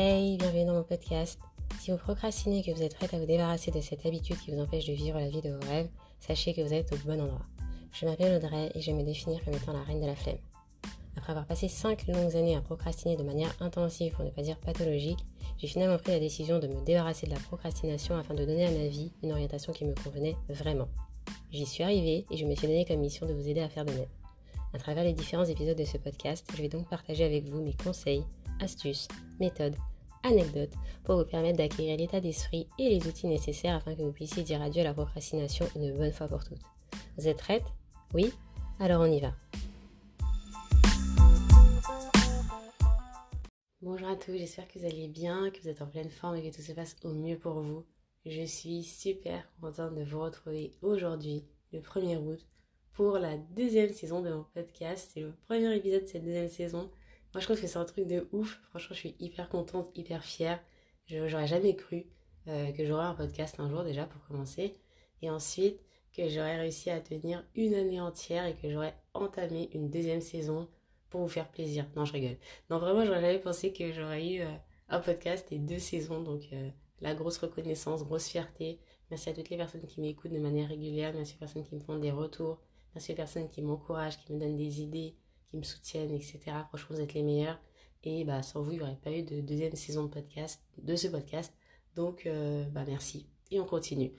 Hey, bienvenue dans mon podcast. Si vous procrastinez et que vous êtes prête à vous débarrasser de cette habitude qui vous empêche de vivre la vie de vos rêves, sachez que vous êtes au bon endroit. Je m'appelle Audrey et je me définir comme étant la reine de la flemme. Après avoir passé 5 longues années à procrastiner de manière intensive, pour ne pas dire pathologique, j'ai finalement pris la décision de me débarrasser de la procrastination afin de donner à ma vie une orientation qui me convenait vraiment. J'y suis arrivée et je me suis donné comme mission de vous aider à faire de même. À travers les différents épisodes de ce podcast, je vais donc partager avec vous mes conseils, astuces, méthodes, anecdotes pour vous permettre d'acquérir l'état d'esprit et les outils nécessaires afin que vous puissiez dire adieu à la procrastination une bonne fois pour toutes. Vous êtes prête Oui? Alors on y va. Bonjour à tous, j'espère que vous allez bien, que vous êtes en pleine forme et que tout se passe au mieux pour vous. Je suis super contente de vous retrouver aujourd'hui, le 1er août, pour la deuxième saison de mon podcast. C'est le premier épisode de cette deuxième saison. Moi, je trouve que c'est un truc de ouf. Franchement, je suis hyper contente, hyper fière. J'aurais jamais cru euh, que j'aurais un podcast un jour déjà pour commencer. Et ensuite, que j'aurais réussi à tenir une année entière et que j'aurais entamé une deuxième saison pour vous faire plaisir. Non, je rigole. Non, vraiment, j'aurais jamais pensé que j'aurais eu euh, un podcast et deux saisons. Donc, euh, la grosse reconnaissance, grosse fierté. Merci à toutes les personnes qui m'écoutent de manière régulière. Merci aux personnes qui me font des retours. Merci aux personnes qui m'encouragent, qui me donnent des idées, qui me soutiennent, etc. Franchement, vous êtes les meilleurs. Et bah, sans vous, il n'y aurait pas eu de deuxième saison de podcast, de ce podcast. Donc, euh, bah, merci. Et on continue.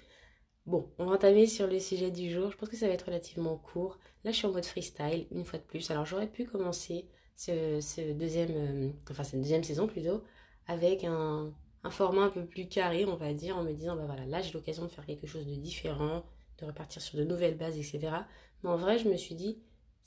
Bon, on va entamer sur le sujet du jour. Je pense que ça va être relativement court. Là, je suis en mode freestyle, une fois de plus. Alors, j'aurais pu commencer ce, deuxième, euh, enfin, cette deuxième saison plutôt, avec un, un, format un peu plus carré, on va dire, en me disant, bah voilà, là, j'ai l'occasion de faire quelque chose de différent, de repartir sur de nouvelles bases, etc. Mais en vrai, je me suis dit,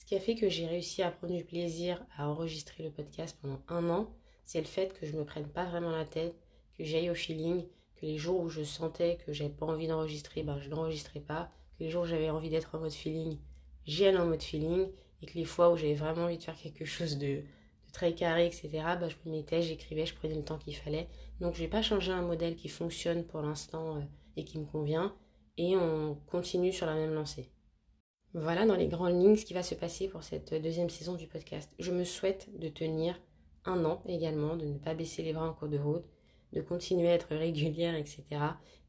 ce qui a fait que j'ai réussi à prendre du plaisir à enregistrer le podcast pendant un an, c'est le fait que je me prenne pas vraiment la tête, que j'aille au feeling, que les jours où je sentais que j'avais pas envie d'enregistrer, ben je n'enregistrais pas, que les jours où j'avais envie d'être en mode feeling, j'y allais en mode feeling, et que les fois où j'avais vraiment envie de faire quelque chose de, très carré, etc., ben je me mettais, j'écrivais, je prenais le temps qu'il fallait. Donc je vais pas changer un modèle qui fonctionne pour l'instant euh, et qui me convient, et on continue sur la même lancée. Voilà dans les grandes lignes ce qui va se passer pour cette deuxième saison du podcast. Je me souhaite de tenir un an également, de ne pas baisser les bras en cours de route, de continuer à être régulière, etc.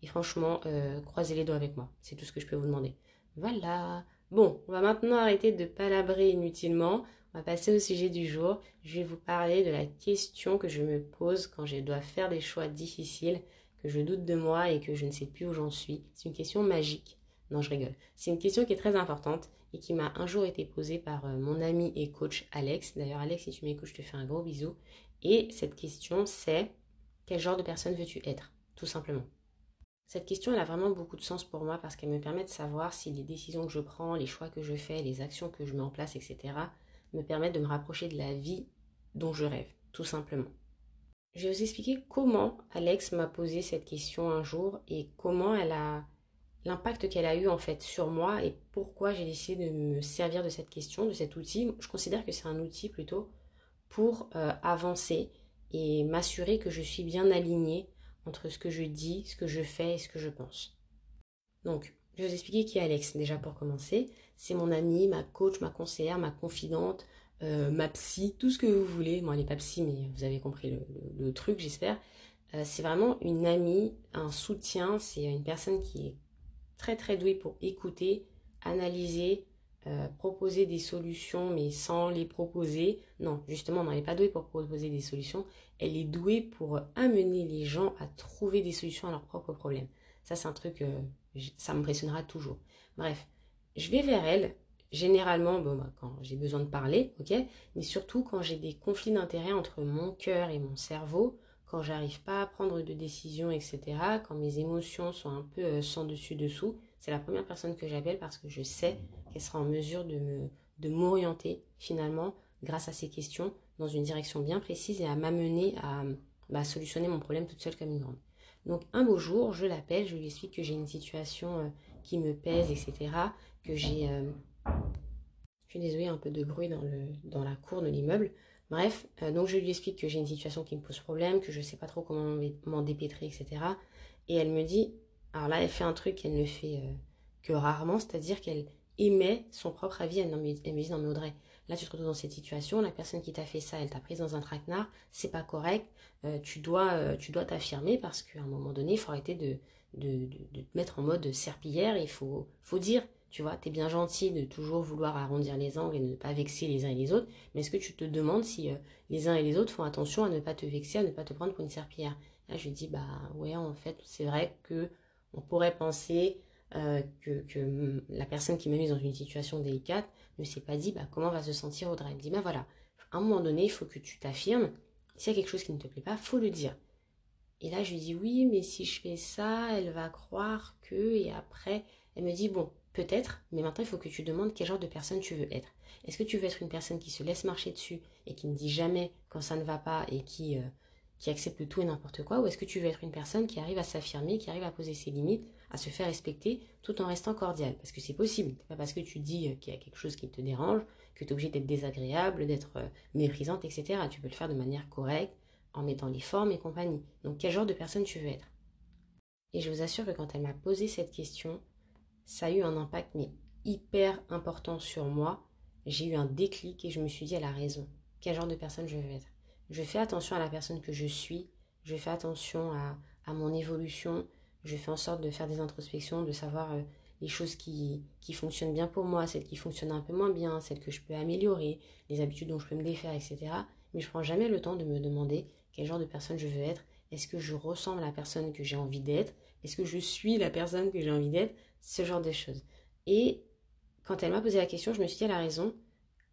Et franchement, euh, croisez les doigts avec moi. C'est tout ce que je peux vous demander. Voilà. Bon, on va maintenant arrêter de palabrer inutilement. On va passer au sujet du jour. Je vais vous parler de la question que je me pose quand je dois faire des choix difficiles, que je doute de moi et que je ne sais plus où j'en suis. C'est une question magique. Non, je rigole. C'est une question qui est très importante et qui m'a un jour été posée par euh, mon ami et coach Alex. D'ailleurs, Alex, si tu m'écoutes, je te fais un gros bisou. Et cette question, c'est quel genre de personne veux-tu être Tout simplement? Cette question, elle a vraiment beaucoup de sens pour moi parce qu'elle me permet de savoir si les décisions que je prends, les choix que je fais, les actions que je mets en place, etc., me permettent de me rapprocher de la vie dont je rêve, tout simplement. Je vais vous expliquer comment Alex m'a posé cette question un jour et comment elle a l'impact qu'elle a eu en fait sur moi et pourquoi j'ai décidé de me servir de cette question, de cet outil. Je considère que c'est un outil plutôt pour euh, avancer et m'assurer que je suis bien alignée entre ce que je dis, ce que je fais et ce que je pense. Donc, je vais vous expliquer qui est Alex déjà pour commencer. C'est mon amie, ma coach, ma conseillère, ma confidente, euh, ma psy, tout ce que vous voulez. Moi, elle n'est pas psy, mais vous avez compris le, truc, j'espère. Euh, c'est vraiment une amie, un soutien. C'est une personne qui est très très douée pour écouter, analyser, euh, proposer des solutions, mais sans les proposer. Non, justement, elle n'est pas douée pour proposer des solutions. Elle est douée pour amener les gens à trouver des solutions à leurs propres problèmes. Ça, c'est un truc, euh, ça m'impressionnera toujours. Bref, je vais vers elle. Généralement, bah, quand j'ai besoin de parler, ok, mais surtout quand j'ai des conflits d'intérêts entre mon cœur et mon cerveau, quand j'arrive pas à prendre de décision, etc., quand mes émotions sont un peu euh, sans dessus-dessous, c'est la première personne que j'appelle parce que je sais qu'elle sera en mesure de me de m'orienter finalement grâce à ces questions dans une direction bien précise et à m'amener à bah, solutionner mon problème toute seule comme une grande. Donc un beau jour, je l'appelle, je lui explique que j'ai une situation euh, qui me pèse, etc., que j'ai... Euh, je suis désolée, un peu de bruit dans, le, dans la cour de l'immeuble. Bref, euh, donc je lui explique que j'ai une situation qui me pose problème, que je ne sais pas trop comment m'en dépêtrer, etc. Et elle me dit, alors là, elle fait un truc qu'elle ne fait euh, que rarement, c'est-à-dire qu'elle émet son propre avis. Elle, me dit, non mais Audrey, là tu te retrouves dans cette situation, la personne qui t'a fait ça, elle t'a prise dans un traquenard, c'est pas correct, euh, tu dois t'affirmer parce qu'à un moment donné, il faut arrêter de, te mettre en mode serpillière, il faut dire, tu vois, tu es bien gentil de toujours vouloir arrondir les angles et ne pas vexer les uns et les autres, mais est-ce que tu te demandes si euh, les uns et les autres font attention à ne pas te vexer, à ne pas te prendre pour une serpillière? Là, je dis, bah ouais, en fait, c'est vrai que on pourrait penser euh, que, la personne qui m'a mise dans une situation délicate ne s'est pas dit, bah comment va se sentir Audrey? Elle dit, bah voilà, à un moment donné, il faut que tu t'affirmes. S'il y a quelque chose qui ne te plaît pas, faut le dire. Et là, je lui dis, oui, mais si je fais ça, elle va croire que, et après, elle me dit, bon, Peut-être, mais maintenant il faut que tu demandes quel genre de personne tu veux être. Est-ce que tu veux être une personne qui se laisse marcher dessus et qui ne dit jamais quand ça ne va pas et qui, euh, qui accepte tout et n'importe quoi Ou est-ce que tu veux être une personne qui arrive à s'affirmer, qui arrive à poser ses limites, à se faire respecter tout en restant cordial? Parce que c'est possible. Pas parce que tu dis euh, qu'il y a quelque chose qui te dérange que tu es obligé d'être désagréable, d'être euh, méprisante, etc. Tu peux le faire de manière correcte, en mettant les formes et compagnie. Donc quel genre de personne tu veux être? Et je vous assure que quand elle m'a posé cette question, ça a eu un impact mais hyper important sur moi. J'ai eu un déclic et je me suis dit, elle a raison. Quel genre de personne je veux être? Je fais attention à la personne que je suis. Je fais attention à, à mon évolution. Je fais en sorte de faire des introspections, de savoir euh, les choses qui, qui fonctionnent bien pour moi, celles qui fonctionnent un peu moins bien, celles que je peux améliorer, les habitudes dont je peux me défaire, etc. Mais je prends jamais le temps de me demander quel genre de personne je veux être. Est-ce que je ressemble à la personne que j'ai envie d'être? Est-ce que je suis la personne que j'ai envie d'être ce genre de choses. Et quand elle m'a posé la question, je me suis dit, elle a raison.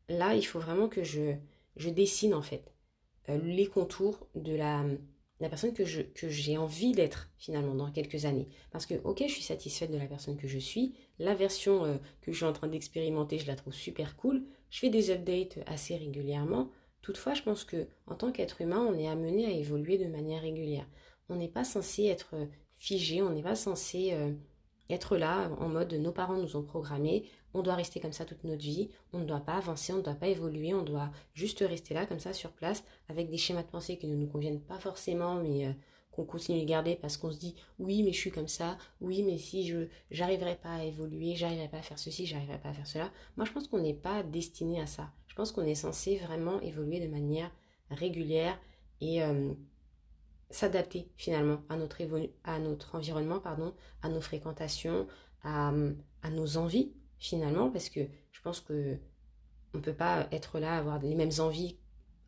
Là, il faut vraiment que je, je dessine en fait euh, les contours de la, la personne que, je, j'ai envie d'être finalement dans quelques années. Parce que, ok, je suis satisfaite de la personne que je suis. La version euh, que je suis en train d'expérimenter, je la trouve super cool. Je fais des updates assez régulièrement. Toutefois, je pense que en tant qu'être humain, on est amené à évoluer de manière régulière. On n'est pas censé être figé, on n'est pas censé euh, être là en mode nos parents nous ont programmés, on doit rester comme ça toute notre vie, on ne doit pas avancer, on ne doit pas évoluer, on doit juste rester là comme ça sur place avec des schémas de pensée qui ne nous conviennent pas forcément mais euh, qu'on continue de garder parce qu'on se dit oui mais je suis comme ça, oui mais si je j'arriverai pas à évoluer, j'arriverai pas à faire ceci, j'arriverai pas à faire cela. Moi je pense qu'on n'est pas destiné à ça. Je pense qu'on est censé vraiment évoluer de manière régulière et euh, s'adapter finalement à notre, à notre environnement, pardon, à nos fréquentations, à, nos envies finalement, parce que je pense que on ne peut pas être là, avoir les mêmes envies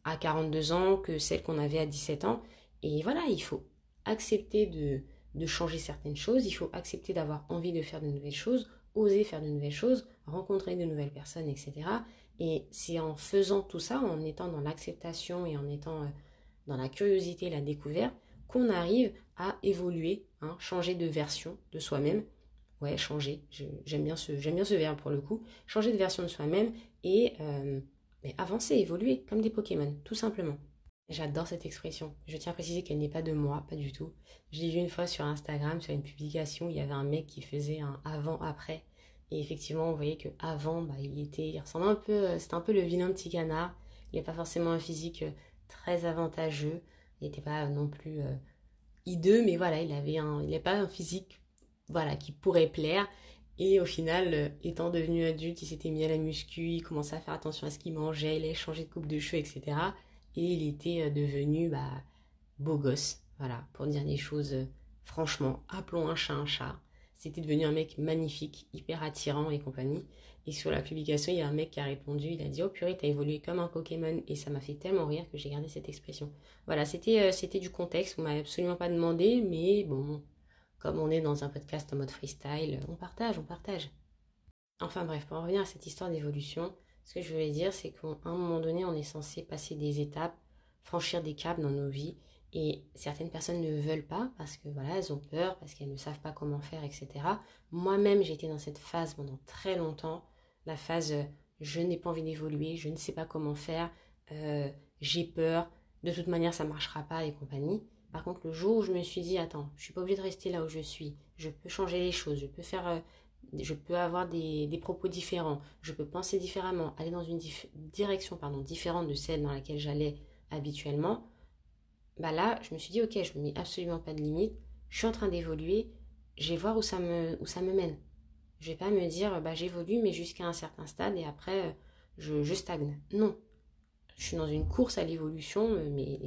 à 42 ans que celles qu'on avait à 17 ans. Et voilà, il faut accepter de, de changer certaines choses, il faut accepter d'avoir envie de faire de nouvelles choses, oser faire de nouvelles choses, rencontrer de nouvelles personnes, etc. Et c'est en faisant tout ça, en étant dans l'acceptation et en étant euh, dans la curiosité la découverte, qu'on arrive à évoluer, hein, changer de version de soi-même. Ouais, changer, j'aime bien, ce, bien ce verbe pour le coup. Changer de version de soi-même et euh, avancer, évoluer, comme des Pokémon, tout simplement. J'adore cette expression. Je tiens à préciser qu'elle n'est pas de moi, pas du tout. Je l'ai vue une fois sur Instagram, sur une publication, il y avait un mec qui faisait un avant-après. Et effectivement, on voyait que avant, bah, il était, il ressemblait un peu, euh, c'était un peu le vilain petit canard. Il n'est pas forcément un physique euh, très avantageux. Il n'était pas non plus euh, hideux, mais voilà, il avait un, il n'avait pas un physique, voilà, qui pourrait plaire. Et au final, euh, étant devenu adulte, il s'était mis à la muscu, il commençait à faire attention à ce qu'il mangeait, il a changé de coupe de cheveux, etc. Et il était euh, devenu bah, beau gosse, voilà, pour dire des choses franchement, appelons un chat un chat. C'était devenu un mec magnifique, hyper attirant et compagnie. Et sur la publication, il y a un mec qui a répondu, il a dit Oh purée, t'as évolué comme un Pokémon. Et ça m'a fait tellement rire que j'ai gardé cette expression. Voilà, c'était euh, c'était du contexte, vous m'avez absolument pas demandé, mais bon, comme on est dans un podcast en mode freestyle, on partage, on partage. Enfin bref, pour en revenir à cette histoire d'évolution, ce que je voulais dire, c'est qu'à un moment donné, on est censé passer des étapes, franchir des caps dans nos vies. Et certaines personnes ne veulent pas parce que voilà, elles ont peur, parce qu'elles ne savent pas comment faire, etc. Moi-même, j'ai été dans cette phase pendant très longtemps la phase euh, je n'ai pas envie d'évoluer, je ne sais pas comment faire, euh, j'ai peur, de toute manière ça ne marchera pas et compagnie. Par contre, le jour où je me suis dit attends, je suis pas obligée de rester là où je suis, je peux changer les choses, je peux faire, euh, je peux avoir des, propos différents, je peux penser différemment, aller dans une direction pardon différente de celle dans laquelle j'allais habituellement. Bah là, je me suis dit ok, je me mets absolument pas de limite, je suis en train d'évoluer, je vais voir où ça me mène Je vais pas me dire, bah, j'évolue, mais jusqu'à un certain stade et après, je, je stagne. Non. Je suis dans une course à l'évolution, mais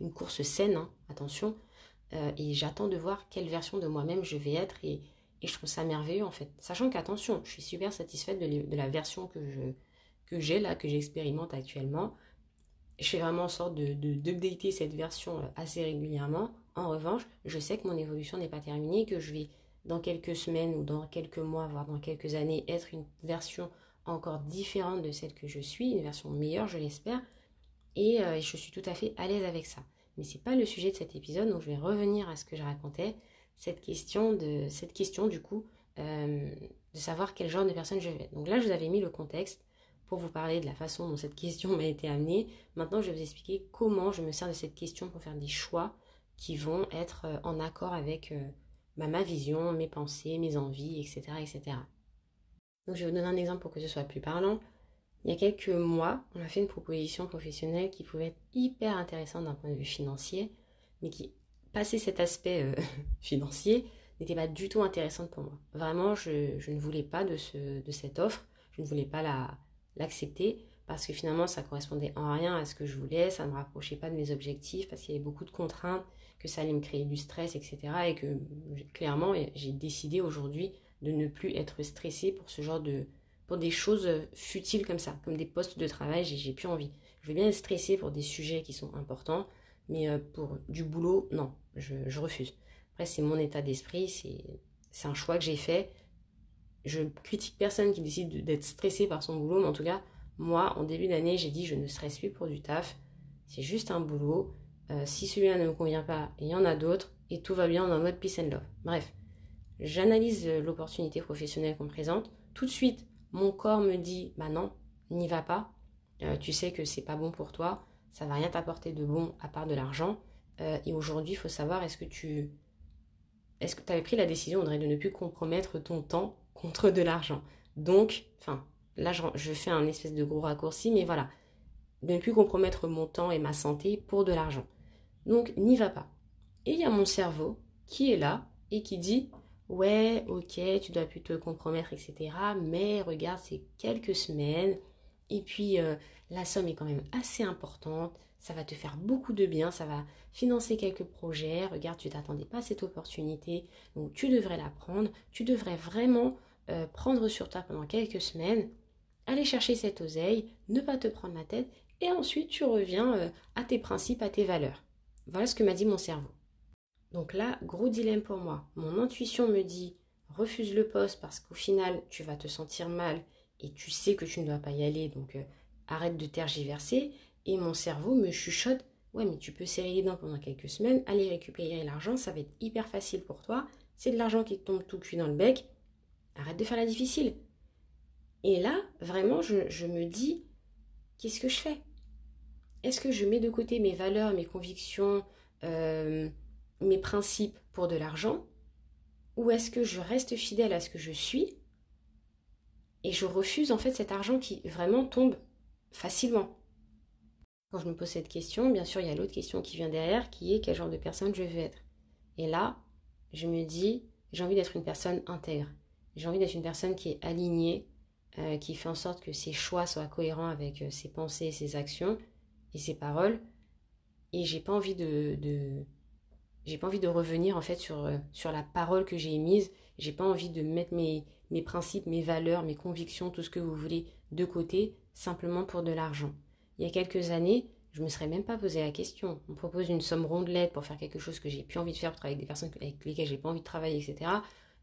une course saine, hein, attention. et j'attends de voir quelle version de moi-même je vais être et, je trouve ça merveilleux en fait. Sachant qu'attention, je suis super satisfaite de, la version que j'ai là, que j'expérimente actuellement je fais vraiment en sorte de, cette version euh, assez régulièrement. En revanche, je sais que mon évolution n'est pas terminée, que je vais dans quelques semaines ou dans quelques mois, voire dans quelques années, être une version encore différente de celle que je suis, une version meilleure, je l'espère. Et euh, je suis tout à fait à l'aise avec ça. Mais c'est pas le sujet de cet épisode, donc je vais revenir à ce que je racontais, cette question de cette question du coup euh, de savoir quel genre de personne je vais être. Donc là, je vous avais mis le contexte pour vous parler de la façon dont cette question m'a été amenée. Maintenant, je vais vous expliquer comment je me sers de cette question pour faire des choix qui vont être euh, en accord avec bah, ma vision, mes pensées, mes envies, etc., etc. Donc, je vais vous donner un exemple pour que ce soit plus parlant. Il y a quelques mois, on a fait une proposition professionnelle qui pouvait être hyper intéressante d'un point de vue financier, mais qui, passé cet aspect euh, financier, n'était pas du tout intéressante pour moi. Vraiment, je, je ne voulais pas de, ce, de cette offre, je ne voulais pas la, l'accepter parce que finalement ça correspondait en rien à ce que je voulais, ça ne me rapprochait pas de mes objectifs parce qu'il y avait beaucoup de contraintes, que ça allait me créer du stress, etc. Et que clairement j'ai décidé aujourd'hui de ne plus être stressée pour ce genre de pour des choses futiles comme ça, comme des postes de travail, j'ai plus envie. Je vais bien être stressée pour des sujets qui sont importants, mais euh, pour du boulot, non, je, je refuse. Après, c'est mon état d'esprit, c'est un choix que j'ai fait je critique personne qui décide d'être stressé par son boulot, mais en tout cas, moi, en début d'année, j'ai dit je ne stresse plus pour du taf. C'est juste un boulot. Euh, si celui-là ne me convient pas, il y en a d'autres et tout va bien dans mode peace and love. Bref, j'analyse euh, l'opportunité professionnelle qu'on me présente. Tout de suite, mon corps me dit bah non, n'y va pas. Euh, tu sais que c'est pas bon pour toi, ça va rien t'apporter de bon à part de l'argent. et aujourd'hui, il faut savoir est-ce que tu est-ce que avais pris la décision, de ne plus compromettre ton temps contre de l'argent? Donc, enfin, là, je, fais un espèce de gros raccourci, mais voilà, de ne plus compromettre mon temps et ma santé pour de l'argent. Donc, n'y va pas. Et il y a mon cerveau qui est là et qui dit Ouais, ok, tu dois plus te compromettre, etc. Mais regarde, c'est quelques semaines. Et puis, euh, la somme est quand même assez importante. Ça va te faire beaucoup de bien. Ça va financer quelques projets. Regarde, tu t'attendais pas à cette opportunité. Donc, tu devrais la prendre. Tu devrais vraiment euh, prendre sur toi pendant quelques semaines, aller chercher cette oseille, ne pas te prendre la tête, et ensuite tu reviens euh, à tes principes, à tes valeurs. Voilà ce que m'a dit mon cerveau. Donc là, gros dilemme pour moi. Mon intuition me dit refuse le poste parce qu'au final tu vas te sentir mal et tu sais que tu ne dois pas y aller, donc euh, arrête de tergiverser. Et mon cerveau me chuchote ouais mais tu peux serrer les dents pendant quelques semaines, aller récupérer l'argent, ça va être hyper facile pour toi. C'est de l'argent qui tombe tout cuit dans le bec. Arrête de faire la difficile. Et là, vraiment, je, me dis, qu'est-ce que je fais? Est-ce que je mets de côté mes valeurs, mes convictions, euh, mes principes pour de l'argent Ou est-ce que je reste fidèle à ce que je suis et je refuse en fait cet argent qui vraiment tombe facilement? Quand je me pose cette question, bien sûr, il y a l'autre question qui vient derrière qui est quel genre de personne je veux être? Et là, je me dis, j'ai envie d'être une personne intègre. J'ai envie d'être une personne qui est alignée, euh, qui fait en sorte que ses choix soient cohérents avec euh, ses pensées, ses actions et ses paroles. Et j'ai pas envie de, j'ai pas envie de revenir en fait sur, euh, sur la parole que j'ai émise. J'ai pas envie de mettre mes, mes principes, mes valeurs, mes convictions, tout ce que vous voulez de côté simplement pour de l'argent. Il y a quelques années, je me serais même pas posé la question. On propose une somme rondelette pour faire quelque chose que j'ai plus envie de faire, pour travailler avec des personnes avec lesquelles j'ai pas envie de travailler, etc.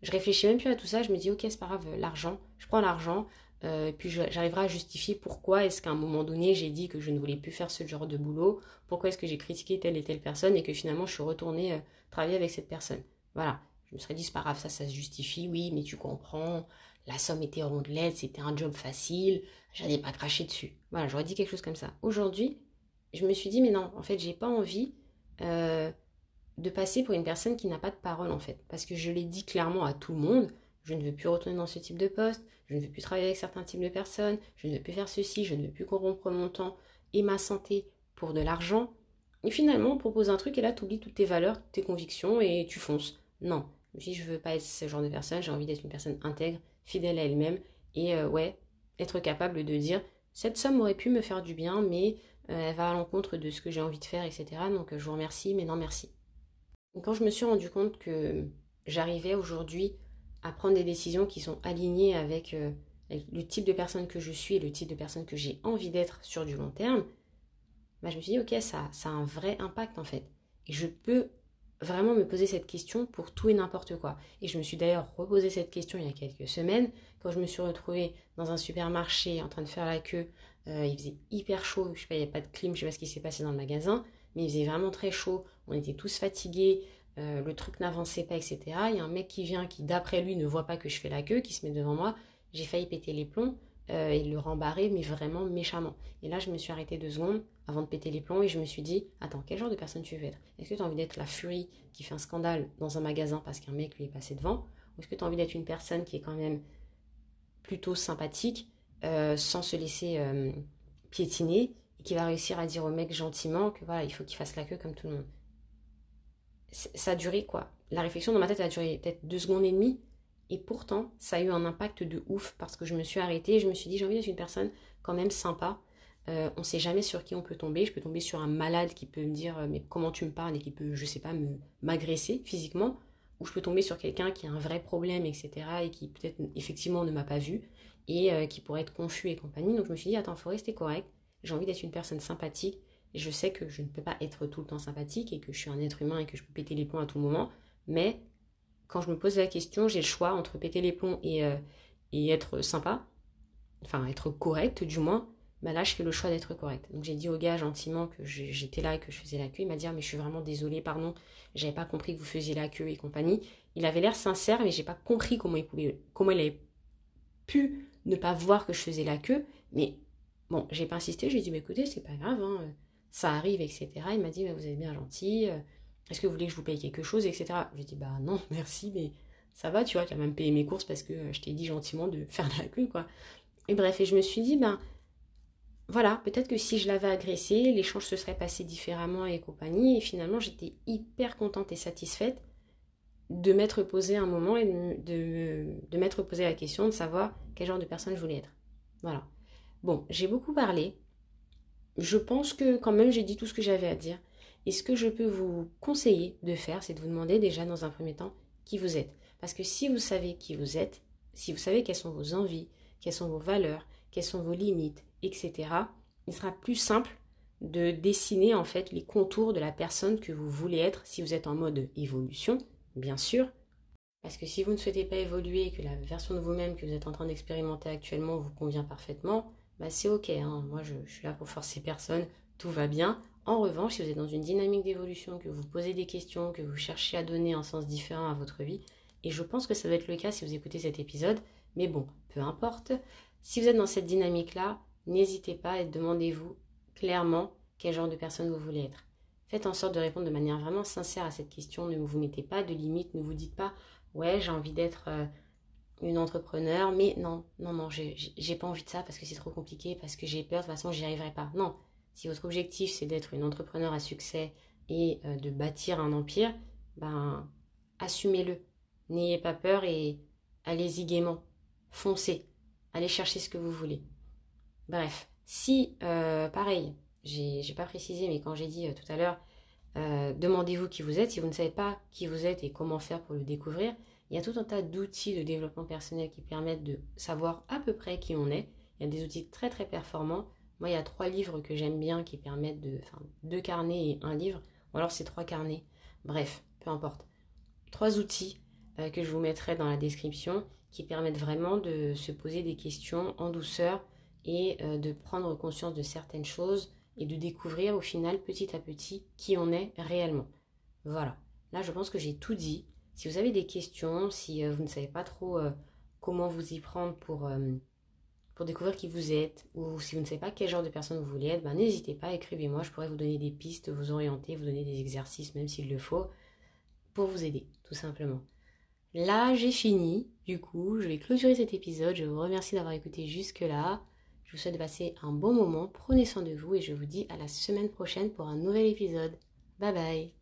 Je réfléchis même plus à tout ça. Je me dis, ok, c'est pas grave, l'argent, je prends l'argent. Euh, puis j'arriverai à justifier pourquoi est-ce qu'à un moment donné j'ai dit que je ne voulais plus faire ce genre de boulot, pourquoi est-ce que j'ai critiqué telle et telle personne et que finalement je suis retournée euh, travailler avec cette personne. Voilà, je me serais dit c'est pas grave, ça, ça se justifie, oui, mais tu comprends, la somme était rondelette, c'était un job facile, j'allais pas cracher dessus. Voilà, j'aurais dit quelque chose comme ça. Aujourd'hui, je me suis dit mais non, en fait j'ai pas envie euh, de passer pour une personne qui n'a pas de parole en fait. Parce que je l'ai dit clairement à tout le monde, je ne veux plus retourner dans ce type de poste, je ne veux plus travailler avec certains types de personnes, je ne veux plus faire ceci, je ne veux plus corrompre mon temps et ma santé pour de l'argent. Et finalement, on propose un truc et là, tu oublies toutes tes valeurs, tes convictions et tu fonces. Non, si je veux pas être ce genre de personne, j'ai envie d'être une personne intègre, fidèle à elle-même et euh, ouais, être capable de dire cette somme aurait pu me faire du bien, mais euh, elle va à l'encontre de ce que j'ai envie de faire, etc. Donc je vous remercie, mais non merci. Quand je me suis rendu compte que j'arrivais aujourd'hui à prendre des décisions qui sont alignées avec, le type de personne que je suis et le type de personne que j'ai envie d'être sur du long terme, bah, je me suis dit, ok, ça, ça a un vrai impact en fait. Et je peux vraiment me poser cette question pour tout et n'importe quoi. Et je me suis d'ailleurs reposé cette question il y a quelques semaines, quand je me suis retrouvée dans un supermarché en train de faire la queue. Euh, il faisait hyper chaud, je sais pas, il n'y a pas de clim, je sais pas ce qui s'est passé dans le magasin, mais il faisait vraiment très chaud, on était tous fatigués, euh, le truc n'avançait pas, etc. Il y a un mec qui vient, qui d'après lui ne voit pas que je fais la queue, qui se met devant moi, j'ai failli péter les plombs euh, et le rembarrer, mais vraiment méchamment. Et là, je me suis arrêtée deux secondes avant de péter les plombs et je me suis dit, attends, quel genre de personne tu veux être? Est-ce que tu as envie d'être la furie qui fait un scandale dans un magasin parce qu'un mec lui est passé devant? Ou est-ce que tu as envie d'être une personne qui est quand même plutôt sympathique, euh, sans se laisser piétiner, et qui va réussir à dire au mec gentiment que voilà, il faut qu'il fasse la queue comme tout le monde? Ça a duré quoi? La réflexion dans ma tête a duré peut-être deux secondes et demie, et pourtant, ça a eu un impact de ouf parce que je me suis arrêtée et je me suis dit, j'ai envie d'être une personne quand même sympa. Euh, on ne sait jamais sur qui on peut tomber. Je peux tomber sur un malade qui peut me dire, euh, mais comment tu me parles et qui peut, je sais pas, m'agresser physiquement. Ou je peux tomber sur quelqu'un qui a un vrai problème, etc. et qui peut-être effectivement ne m'a pas vu et euh, qui pourrait être confus et compagnie. Donc je me suis dit, attends, faut rester correct. J'ai envie d'être une personne sympathique. Je sais que je ne peux pas être tout le temps sympathique et que je suis un être humain et que je peux péter les plombs à tout moment. Mais quand je me pose la question, j'ai le choix entre péter les plombs et, euh, et être sympa, enfin être correct du moins. Bah là, je fais le choix d'être correct. Donc j'ai dit au gars gentiment que j'étais là et que je faisais la queue. Il m'a dit ah, mais je suis vraiment désolée, pardon, j'avais pas compris que vous faisiez la queue et compagnie. Il avait l'air sincère, mais j'ai pas compris comment il pouvait, comment il avait pu ne pas voir que je faisais la queue. Mais bon, j'ai pas insisté. J'ai dit mais écoutez, c'est pas grave, hein, ça arrive, etc. Il m'a dit mais vous êtes bien gentil. Euh, est-ce que vous voulez que je vous paye quelque chose, etc. J'ai dit, bah non, merci, mais ça va, tu vois, tu as même payé mes courses parce que euh, je t'ai dit gentiment de faire la queue, quoi. Et bref, et je me suis dit, ben voilà, peut-être que si je l'avais agressé, l'échange se serait passé différemment et compagnie. Et finalement, j'étais hyper contente et satisfaite de m'être posé un moment et de, de m'être posé la question de savoir quel genre de personne je voulais être. Voilà. Bon, j'ai beaucoup parlé. Je pense que quand même j'ai dit tout ce que j'avais à dire. Et ce que je peux vous conseiller de faire, c'est de vous demander déjà dans un premier temps qui vous êtes. Parce que si vous savez qui vous êtes, si vous savez quelles sont vos envies, quelles sont vos valeurs, quelles sont vos limites, etc., il sera plus simple de dessiner en fait les contours de la personne que vous voulez être si vous êtes en mode évolution, bien sûr. Parce que si vous ne souhaitez pas évoluer et que la version de vous-même que vous êtes en train d'expérimenter actuellement vous convient parfaitement, bah c'est ok. Hein. Moi je, suis là pour forcer personne, tout va bien. En revanche, si vous êtes dans une dynamique d'évolution, que vous posez des questions, que vous cherchez à donner un sens différent à votre vie, et je pense que ça va être le cas si vous écoutez cet épisode, mais bon, peu importe, si vous êtes dans cette dynamique-là, n'hésitez pas et demandez-vous clairement quel genre de personne vous voulez être. Faites en sorte de répondre de manière vraiment sincère à cette question, ne vous mettez pas de limites, ne vous dites pas ouais j'ai envie d'être euh, une entrepreneur, mais non, non, non, j'ai pas envie de ça parce que c'est trop compliqué, parce que j'ai peur, de toute façon j'y arriverai pas. Non, si votre objectif c'est d'être une entrepreneur à succès et euh, de bâtir un empire, ben assumez-le. N'ayez pas peur et allez-y gaiement. Foncez. Allez chercher ce que vous voulez. Bref, si, euh, pareil, j'ai pas précisé, mais quand j'ai dit euh, tout à l'heure, demandez-vous qui vous êtes. Si vous ne savez pas qui vous êtes et comment faire pour le découvrir, il y a tout un tas d'outils de développement personnel qui permettent de savoir à peu près qui on est. Il y a des outils très très performants moi, il y a trois livres que j'aime bien qui permettent de. Enfin, deux carnets et un livre. Ou alors c'est trois carnets. Bref, peu importe. Trois outils euh, que je vous mettrai dans la description qui permettent vraiment de se poser des questions en douceur et euh, de prendre conscience de certaines choses et de découvrir au final petit à petit qui on est réellement. Voilà. Là, je pense que j'ai tout dit. Si vous avez des questions, si euh, vous ne savez pas trop comment vous y prendre pour pour découvrir qui vous êtes, ou si vous ne savez pas quel genre de personne vous voulez être, ben, n'hésitez pas, écrivez-moi, je pourrais vous donner des pistes, vous orienter, vous donner des exercices, même s'il le faut, pour vous aider, tout simplement. Là, j'ai fini, du coup, je vais clôturer cet épisode, je vous remercie d'avoir écouté jusque-là, je vous souhaite de passer un bon moment, prenez soin de vous, et je vous dis à la semaine prochaine pour un nouvel épisode. Bye bye